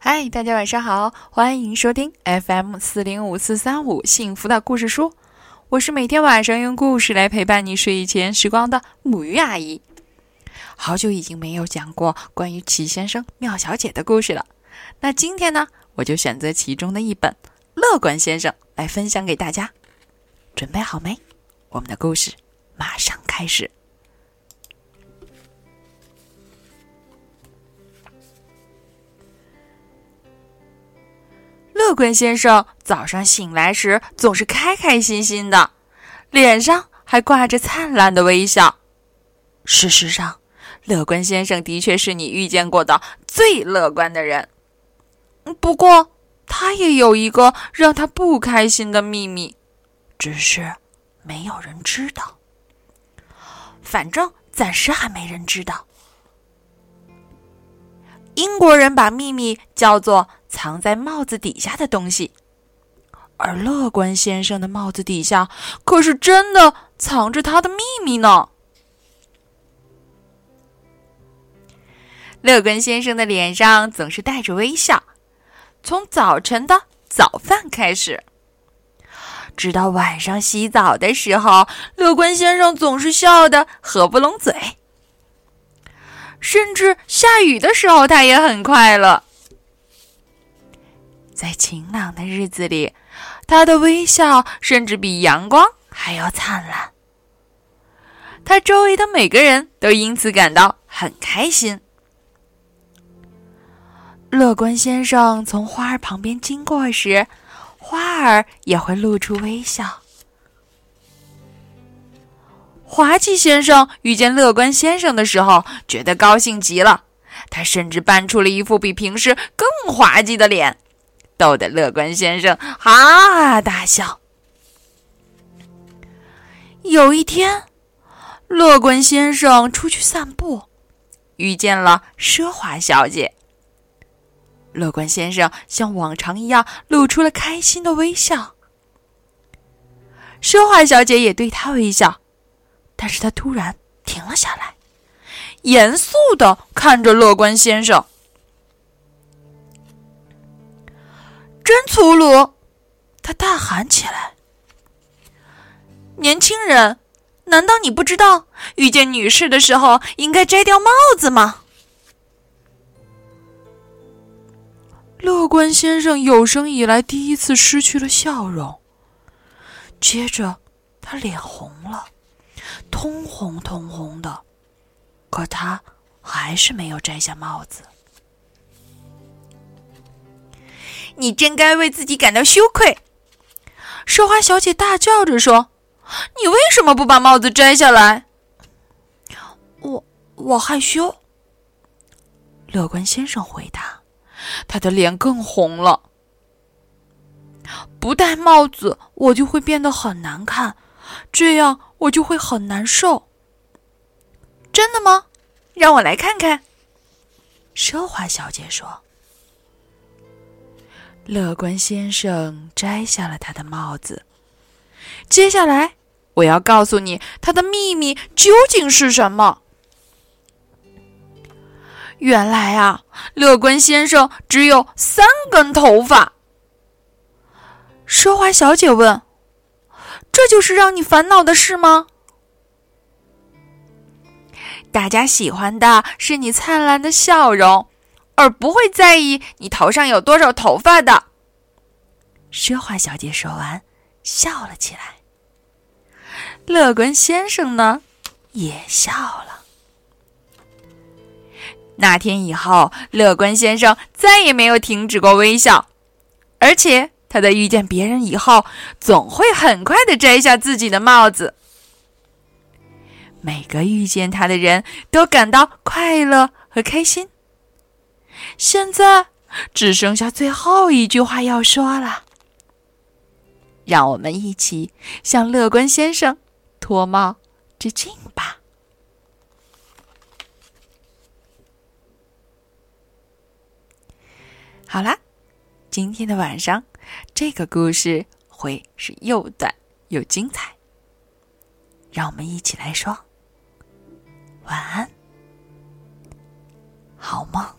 嗨，大家晚上好，欢迎收听 FM 四零五四三五幸福的故事书。我是每天晚上用故事来陪伴你睡前时光的母鱼阿姨。好久已经没有讲过关于齐先生、妙小姐的故事了。那今天呢，我就选择其中的一本《乐观先生》来分享给大家。准备好没？我们的故事马上开始。乐观先生早上醒来时总是开开心心的，脸上还挂着灿烂的微笑。事实上，乐观先生的确是你遇见过的最乐观的人。不过，他也有一个让他不开心的秘密，只是没有人知道。反正暂时还没人知道。英国人把秘密叫做。藏在帽子底下的东西，而乐观先生的帽子底下可是真的藏着他的秘密呢。乐观先生的脸上总是带着微笑，从早晨的早饭开始，直到晚上洗澡的时候，乐观先生总是笑得合不拢嘴。甚至下雨的时候，他也很快乐。在晴朗的日子里，他的微笑甚至比阳光还要灿烂。他周围的每个人都因此感到很开心。乐观先生从花儿旁边经过时，花儿也会露出微笑。滑稽先生遇见乐观先生的时候，觉得高兴极了，他甚至扮出了一副比平时更滑稽的脸。逗得乐观先生哈哈大笑。有一天，乐观先生出去散步，遇见了奢华小姐。乐观先生像往常一样露出了开心的微笑，奢华小姐也对他微笑，但是他突然停了下来，严肃的看着乐观先生。真粗鲁！他大喊起来。年轻人，难道你不知道遇见女士的时候应该摘掉帽子吗？乐观先生有生以来第一次失去了笑容，接着他脸红了，通红通红的，可他还是没有摘下帽子。你真该为自己感到羞愧，奢华小姐大叫着说：“你为什么不把帽子摘下来？”我我害羞。乐观先生回答，他的脸更红了。不戴帽子，我就会变得很难看，这样我就会很难受。真的吗？让我来看看。奢华小姐说。乐观先生摘下了他的帽子。接下来，我要告诉你他的秘密究竟是什么。原来啊，乐观先生只有三根头发。奢华小姐问：“这就是让你烦恼的事吗？”大家喜欢的是你灿烂的笑容。而不会在意你头上有多少头发的。奢华小姐说完，笑了起来。乐观先生呢，也笑了。那天以后，乐观先生再也没有停止过微笑，而且他在遇见别人以后，总会很快的摘下自己的帽子。每个遇见他的人都感到快乐和开心。现在只剩下最后一句话要说了，让我们一起向乐观先生脱帽致敬吧。好啦，今天的晚上，这个故事会是又短又精彩，让我们一起来说晚安，好梦。